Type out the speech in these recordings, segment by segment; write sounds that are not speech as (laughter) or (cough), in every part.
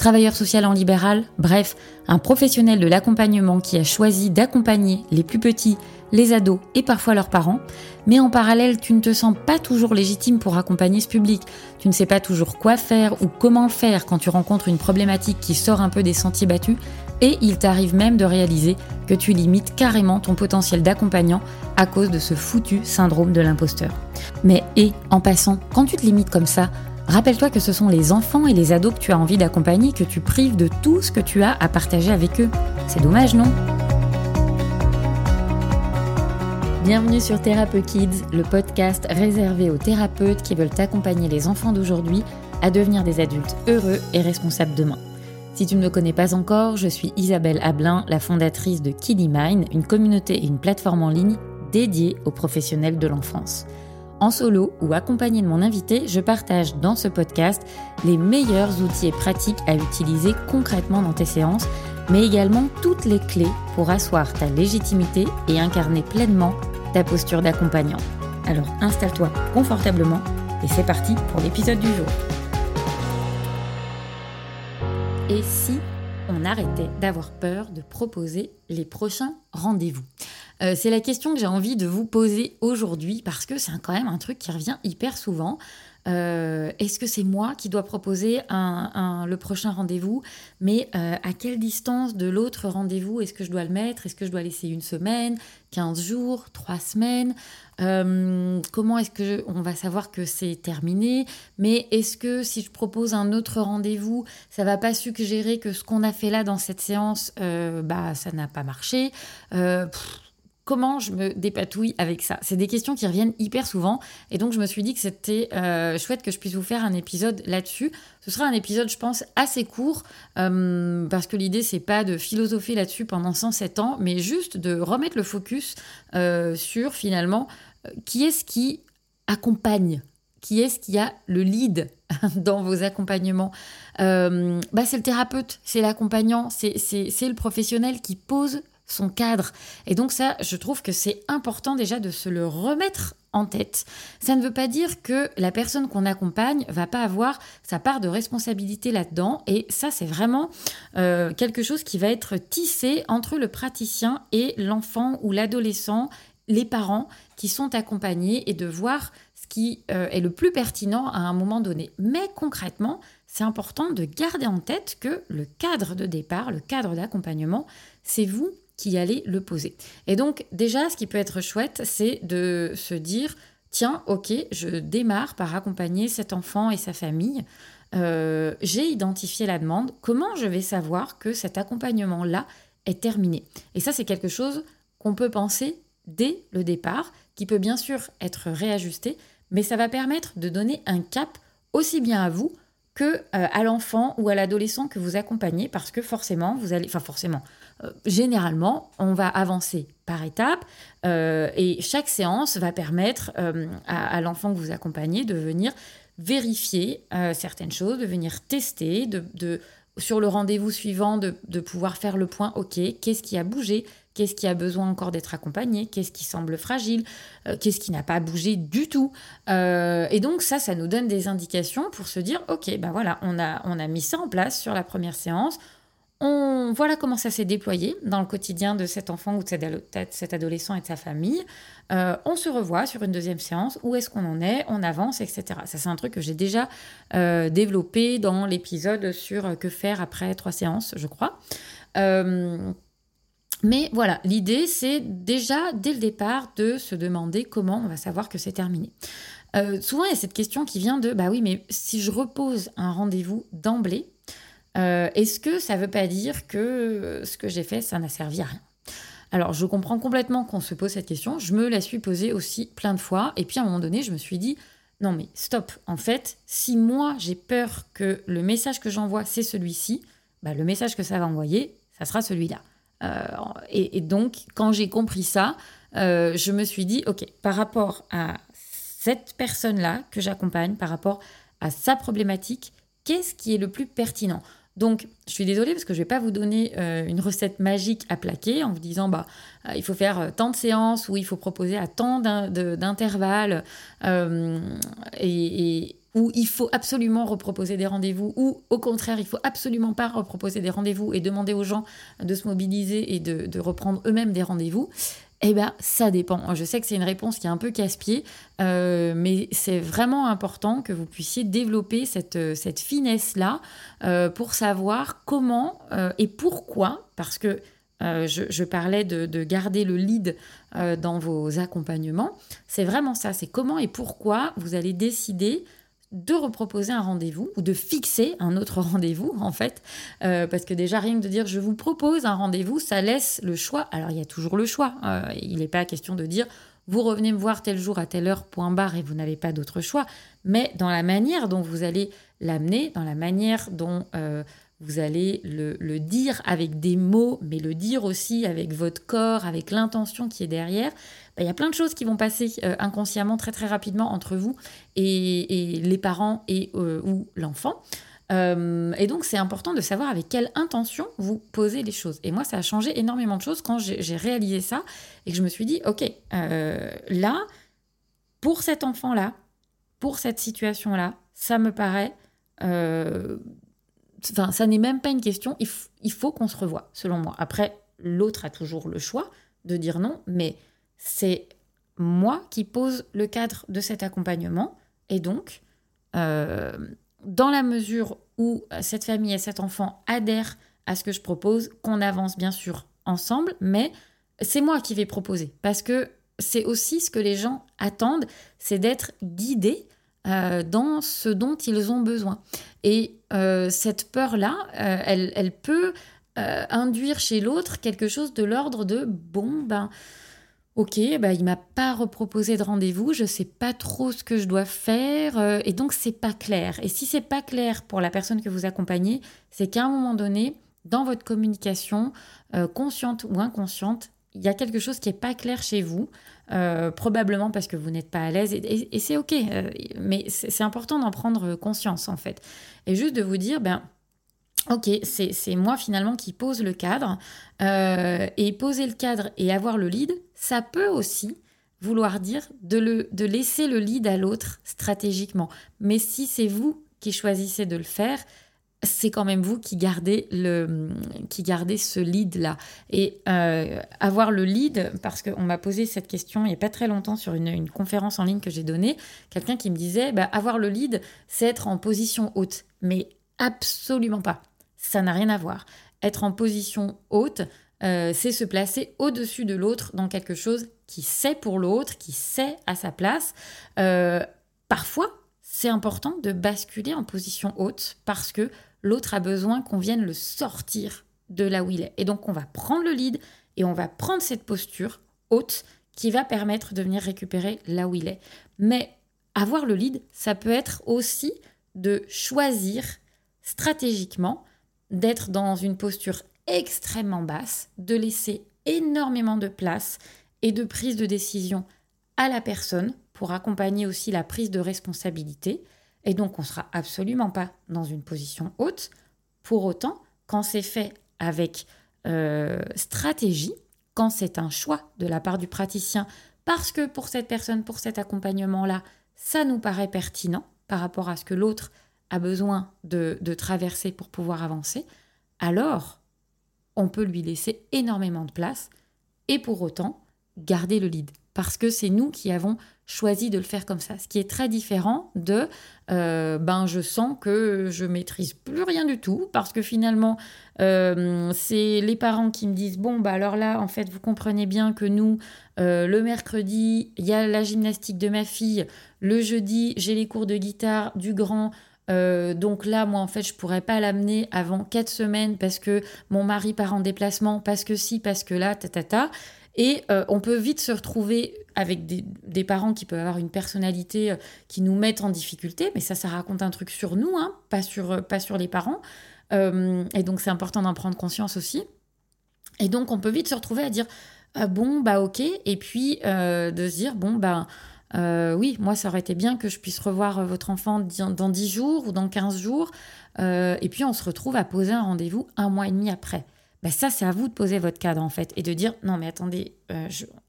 travailleur social en libéral, bref, un professionnel de l'accompagnement qui a choisi d'accompagner les plus petits, les ados et parfois leurs parents, mais en parallèle tu ne te sens pas toujours légitime pour accompagner ce public, tu ne sais pas toujours quoi faire ou comment faire quand tu rencontres une problématique qui sort un peu des sentiers battus, et il t'arrive même de réaliser que tu limites carrément ton potentiel d'accompagnant à cause de ce foutu syndrome de l'imposteur. Mais et, en passant, quand tu te limites comme ça, Rappelle-toi que ce sont les enfants et les ados que tu as envie d'accompagner que tu prives de tout ce que tu as à partager avec eux. C'est dommage, non? Bienvenue sur Thérapeute Kids, le podcast réservé aux thérapeutes qui veulent accompagner les enfants d'aujourd'hui à devenir des adultes heureux et responsables demain. Si tu ne me connais pas encore, je suis Isabelle Ablin, la fondatrice de Kiddy Mind, une communauté et une plateforme en ligne dédiée aux professionnels de l'enfance. En solo ou accompagné de mon invité, je partage dans ce podcast les meilleurs outils et pratiques à utiliser concrètement dans tes séances, mais également toutes les clés pour asseoir ta légitimité et incarner pleinement ta posture d'accompagnant. Alors installe-toi confortablement et c'est parti pour l'épisode du jour. Et si on arrêtait d'avoir peur de proposer les prochains rendez-vous? Euh, c'est la question que j'ai envie de vous poser aujourd'hui parce que c'est quand même un truc qui revient hyper souvent. Euh, est-ce que c'est moi qui dois proposer le prochain rendez-vous? Mais euh, à quelle distance de l'autre rendez-vous est-ce que je dois le mettre? Est-ce que je dois laisser une semaine, 15 jours, 3 semaines? Comment est-ce que on va savoir que c'est terminé? Mais est-ce que si je propose un autre rendez-vous, ça va pas suggérer que ce qu'on a fait là dans cette séance, bah ça n'a pas marché? Comment je me dépatouille avec ça C'est des questions qui reviennent hyper souvent. Et donc, je me suis dit que c'était euh, chouette que je puisse vous faire un épisode là-dessus. Ce sera un épisode, je pense, assez court, euh, parce que l'idée, c'est pas de philosopher là-dessus pendant 107 ans, mais juste de remettre le focus euh, sur finalement qui est-ce qui accompagne? Qui est-ce qui a le lead (laughs) dans vos accompagnements? Bah, C'est le thérapeute, c'est l'accompagnant, c'est le professionnel qui pose son cadre. Et donc ça, je trouve que c'est important déjà de se le remettre en tête. Ça ne veut pas dire que la personne qu'on accompagne va pas avoir sa part de responsabilité là-dedans. Et ça, c'est vraiment euh, quelque chose qui va être tissé entre le praticien et l'enfant ou l'adolescent, les parents qui sont accompagnés et de voir ce qui euh, est le plus pertinent à un moment donné. Mais concrètement, c'est important de garder en tête que le cadre de départ, le cadre d'accompagnement, c'est vous qui allait le poser. Et donc déjà, ce qui peut être chouette, c'est de se dire, tiens, ok, je démarre par accompagner cet enfant et sa famille. Euh, j'ai identifié la demande. Comment je vais savoir que cet accompagnement-là est terminé? Et ça, c'est quelque chose qu'on peut penser dès le départ, qui peut bien sûr être réajusté, mais ça va permettre de donner un cap aussi bien à vous que euh, à l'enfant ou à l'adolescent que vous accompagnez, parce que forcément, vous allez, enfin forcément, euh, généralement, on va avancer par étapes euh, et chaque séance va permettre à, l'enfant que vous accompagnez de venir vérifier certaines choses, de venir tester, de, sur le rendez-vous suivant, de, pouvoir faire le point, ok, qu'est-ce qui a bougé, Qu'est-ce qui a besoin encore d'être accompagné Qu'est-ce qui semble fragile euh, Qu'est-ce qui n'a pas bougé du tout euh, Et donc ça, ça nous donne des indications pour se dire, ok, ben voilà, on a, on a mis ça en place sur la première séance. Voilà comment ça s'est déployé dans le quotidien de cet enfant ou de cet adolescent et de sa famille. Euh, on se revoit sur une deuxième séance. Où est-ce qu'on en est On avance, etc. Ça, c'est un truc que j'ai déjà développé dans l'épisode sur que faire après trois séances, je crois. Mais voilà, l'idée, c'est déjà, dès le départ, de se demander comment on va savoir que c'est terminé. Euh, souvent, il y a cette question qui vient de, bah oui, mais si je repose un rendez-vous d'emblée, euh, est-ce que ça ne veut pas dire que ce que j'ai fait, ça n'a servi à rien? Alors, je comprends complètement qu'on se pose cette question. Je me la suis posée aussi plein de fois. Et puis, à un moment donné, je me suis dit, non, mais stop. En fait, si moi, j'ai peur que le message que j'envoie, c'est celui-ci, bah, le message que ça va envoyer, ça sera celui-là. Euh, et, donc, quand j'ai compris ça, euh, je me suis dit, OK, par rapport à cette personne-là que j'accompagne par rapport à sa problématique, qu'est-ce qui est le plus pertinent? Donc, je suis désolée parce que je ne vais pas vous donner euh, une recette magique à plaquer en vous disant bah euh, il faut faire euh, tant de séances ou il faut proposer à tant d'intervalles et, où il faut absolument reproposer des rendez-vous ou au contraire il faut absolument pas reproposer des rendez-vous et demander aux gens de se mobiliser et de, de reprendre eux-mêmes des rendez-vous. Eh bien, ça dépend. Je sais que c'est une réponse qui est un peu casse-pied, euh, mais c'est vraiment important que vous puissiez développer cette, euh, finesse-là euh, pour savoir comment et pourquoi, parce que je, parlais de, de, garder le lead dans vos accompagnements, c'est vraiment ça, c'est comment et pourquoi vous allez décider de reproposer un rendez-vous ou de fixer un autre (laughs) rendez-vous en fait. Euh, parce que déjà rien que de dire je vous propose un rendez-vous ça laisse le choix. Alors il y a toujours le choix. Euh, il n'est pas question de dire vous revenez me voir tel jour à telle heure point barre et vous n'avez pas d'autre choix. Mais dans la manière dont vous allez l'amener dans la manière dont euh, vous allez le, dire avec des mots, mais le dire aussi avec votre corps, avec l'intention qui est derrière. Bah, il y a plein de choses qui vont passer euh, inconsciemment très très rapidement entre vous et, les parents et euh, ou l'enfant. Euh, et donc c'est important de savoir avec quelle intention vous posez les choses. Et moi, ça a changé énormément de choses quand j'ai réalisé ça et que je me suis dit, ok, là, pour cet enfant-là, pour cette situation-là, ça me paraît ça n'est même pas une question. Il, faut qu'on se revoie, selon moi. Après, l'autre a toujours le choix de dire non, mais c'est moi qui pose le cadre de cet accompagnement. Et donc, euh, dans la mesure où cette famille et cet enfant adhèrent à ce que je propose, qu'on avance bien sûr ensemble, mais c'est moi qui vais proposer. Parce que c'est aussi ce que les gens attendent, c'est d'être guidés euh, dans ce dont ils ont besoin. Et euh, cette peur-là, elle, elle, peut induire chez l'autre quelque chose de l'ordre de bon, ben. Ok, ben, il m'a pas reproposé de rendez-vous, je sais pas trop ce que je dois faire, et donc c'est pas clair. Et si c'est pas clair pour la personne que vous accompagnez, c'est qu'à un moment donné, dans votre communication, consciente ou inconsciente, il y a quelque chose qui n'est pas clair chez vous, euh, probablement parce que vous n'êtes pas à l'aise, et, c'est OK, euh, mais c'est important d'en prendre conscience en fait. Et juste de vous dire, ben, OK, c'est moi finalement qui pose le cadre, euh, et poser le cadre et avoir le lead, ça peut aussi vouloir dire de, le, de laisser le lead à l'autre stratégiquement. Mais si c'est vous qui choisissez de le faire, c'est quand même vous qui gardez, le, qui gardez ce lead-là. Et euh, avoir le lead, parce qu'on m'a posé cette question il n'y a pas très longtemps sur une, conférence en ligne que j'ai donnée, quelqu'un qui me disait, bah, avoir le lead, c'est être en position haute. Mais absolument pas. Ça n'a rien à voir. Être en position haute, euh, c'est se placer au-dessus de l'autre dans quelque chose qui sait pour l'autre, qui sait à sa place. Euh, parfois, c'est important de basculer en position haute parce que l'autre a besoin qu'on vienne le sortir de là où il est. Et donc on va prendre le lead et on va prendre cette posture haute qui va permettre de venir récupérer là où il est. Mais avoir le lead, ça peut être aussi de choisir stratégiquement d'être dans une posture extrêmement basse, de laisser énormément de place et de prise de décision à la personne pour accompagner aussi la prise de responsabilité et donc, on ne sera absolument pas dans une position haute. Pour autant, quand c'est fait avec euh, stratégie, quand c'est un choix de la part du praticien, parce que pour cette personne, pour cet accompagnement-là, ça nous paraît pertinent par rapport à ce que l'autre a besoin de, traverser pour pouvoir avancer, alors on peut lui laisser énormément de place et pour autant garder le lead parce que c'est nous qui avons choisi de le faire comme ça. Ce qui est très différent de euh, ben je sens que je maîtrise plus rien du tout parce que finalement euh, c'est les parents qui me disent bon bah alors là en fait vous comprenez bien que nous euh, le mercredi il y a la gymnastique de ma fille, le jeudi j'ai les cours de guitare du grand donc là, moi, en fait, je pourrais pas l'amener avant quatre semaines parce que mon mari part en déplacement, parce que si, parce que là, ta ta ta. Et euh, on peut vite se retrouver avec des, parents qui peuvent avoir une personnalité euh, qui nous mettent en difficulté, mais ça, ça raconte un truc sur nous, hein, pas, sur, euh, pas sur les parents. et donc, c'est important d'en prendre conscience aussi. Et donc, on peut vite se retrouver à dire bon, bah ok, et puis de se dire bon, bah oui, moi, ça aurait été bien que je puisse revoir votre enfant dans 10 jours ou dans 15 jours. et puis, on se retrouve à poser un rendez-vous un mois et demi après. Ben ça, c'est à vous de poser votre cadre, en fait, et de dire, non, mais attendez,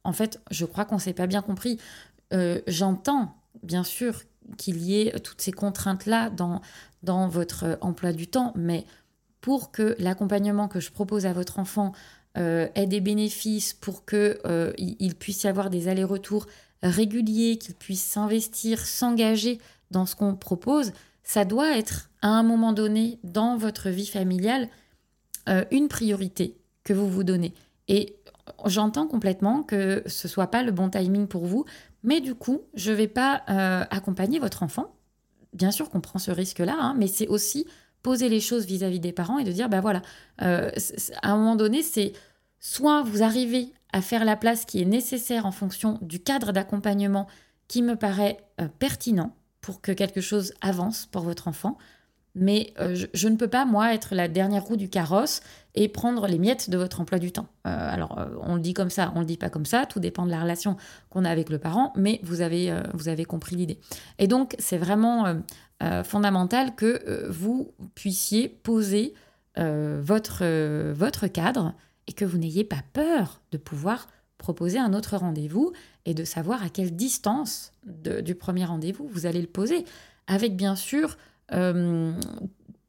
en fait, je crois qu'on ne s'est pas bien compris. J'entends, bien sûr, qu'il y ait toutes ces contraintes-là dans, dans votre emploi du temps, mais pour que l'accompagnement que je propose à votre enfant euh, ait des bénéfices, pour qu'il euh, il puisse y avoir des allers-retours réguliers, qu'il puisse s'investir, s'engager dans ce qu'on propose, ça doit être à un moment donné dans votre vie familiale euh, une priorité que vous vous donnez. Et j'entends complètement que ce soit pas le bon timing pour vous, mais du coup, je ne vais pas accompagner votre enfant. Bien sûr qu'on prend ce risque-là, hein, mais c'est aussi poser les choses vis-à-vis des parents et de dire, bah voilà, euh, à un moment donné, c'est soit vous arrivez à faire la place qui est nécessaire en fonction du cadre d'accompagnement qui me paraît euh, pertinent pour que quelque chose avance pour votre enfant, mais euh, je, ne peux pas, moi, être la dernière roue du carrosse et prendre les miettes de votre emploi du temps. alors, on le dit comme ça, on le dit pas comme ça, tout dépend de la relation qu'on a avec le parent, mais vous avez, vous avez compris l'idée. Et donc, c'est vraiment euh, fondamental que euh, vous puissiez poser euh, votre, votre cadre et que vous n'ayez pas peur de pouvoir proposer un autre rendez-vous et de savoir à quelle distance du premier rendez-vous vous allez le poser, avec bien sûr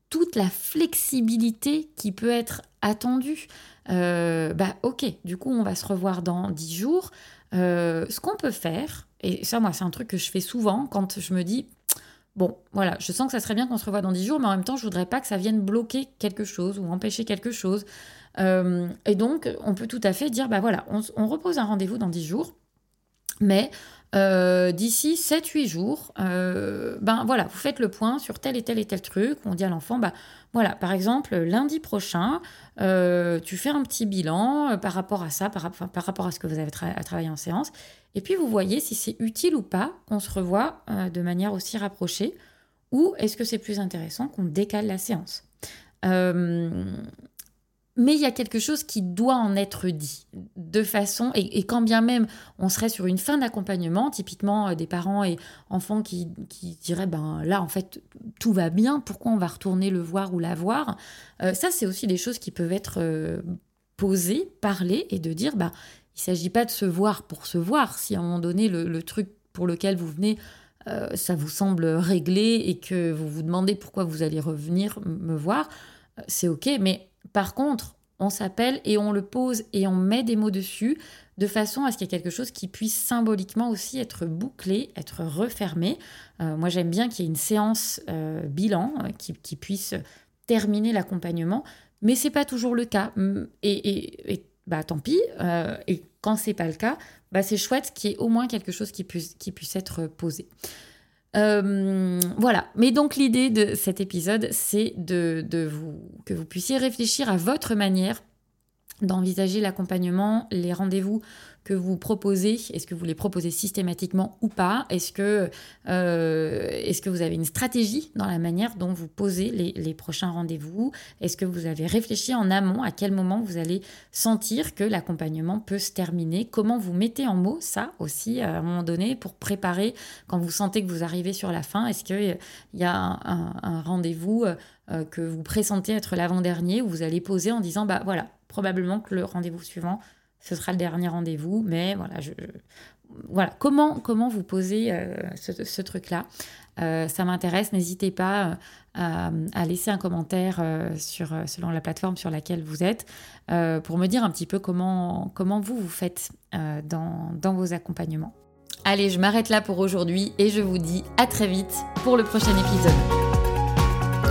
toute la flexibilité qui peut être attendue. bah ok, du coup on va se revoir dans 10 jours. ce qu'on peut faire, et ça moi c'est un truc que je fais souvent quand je me dis Bon, voilà, je sens que ça serait bien qu'on se revoie dans 10 jours, mais en même temps, je voudrais pas que ça vienne bloquer quelque chose ou empêcher quelque chose. Euh, et donc, on peut tout à fait dire, bah voilà, on, repose un rendez-vous dans 10 jours, mais euh, d'ici 7-8 jours, euh, ben voilà, vous faites le point sur tel et tel et tel truc. On dit à l'enfant, bah voilà, par exemple, lundi prochain, tu fais un petit bilan par rapport à ça, par, rapport à ce que vous avez travaillé en séance. Et puis vous voyez si c'est utile ou pas qu'on se revoie euh, de manière aussi rapprochée, ou est-ce que c'est plus intéressant qu'on décale la séance. Euh, mais il y a quelque chose qui doit en être dit de façon, et, quand bien même on serait sur une fin d'accompagnement, typiquement euh, des parents et enfants qui, qui, diraient, ben là en fait tout va bien, pourquoi on va retourner le voir ou la voir Ça c'est aussi des choses qui peuvent être posées, parlées, et de dire, ben il ne s'agit pas de se voir pour se voir. Si à un moment donné, le, truc pour lequel vous venez, euh, ça vous semble réglé et que vous vous demandez pourquoi vous allez revenir me voir, euh, c'est OK. Mais par contre, on s'appelle et on le pose et on met des mots dessus de façon à ce qu'il y ait quelque chose qui puisse symboliquement aussi être bouclé, être refermé. Euh, moi, j'aime bien qu'il y ait une séance bilan qui, puisse terminer l'accompagnement, mais c'est pas toujours le cas. Et, et bah tant pis. Euh, et quand c'est pas le cas, bah c'est chouette qu'il y ait au moins quelque chose qui puisse être posé. Euh, voilà. Mais donc l'idée de cet épisode, c'est de, de, vous que vous puissiez réfléchir à votre manière d'envisager l'accompagnement, les rendez-vous que vous proposez, est-ce que vous les proposez systématiquement ou pas? Est-ce que, euh, vous avez une stratégie dans la manière dont vous posez les, prochains rendez-vous? Est-ce que vous avez réfléchi en amont à quel moment vous allez sentir que l'accompagnement peut se terminer? Comment vous mettez en mots ça aussi à un moment donné pour préparer quand vous sentez que vous arrivez sur la fin? Est-ce qu'il y a un, rendez-vous euh, que vous pressentez être l'avant-dernier où vous allez poser en disant bah voilà probablement que le rendez-vous suivant ce sera le dernier rendez-vous, mais voilà, je, voilà. Comment, comment vous posez euh, ce, truc-là? Euh, Ça m'intéresse. N'hésitez pas euh, à, laisser un commentaire sur, selon la plateforme sur laquelle vous êtes pour me dire un petit peu comment, comment vous vous faites dans, dans vos accompagnements. Allez, je m'arrête là pour aujourd'hui et je vous dis à très vite pour le prochain épisode.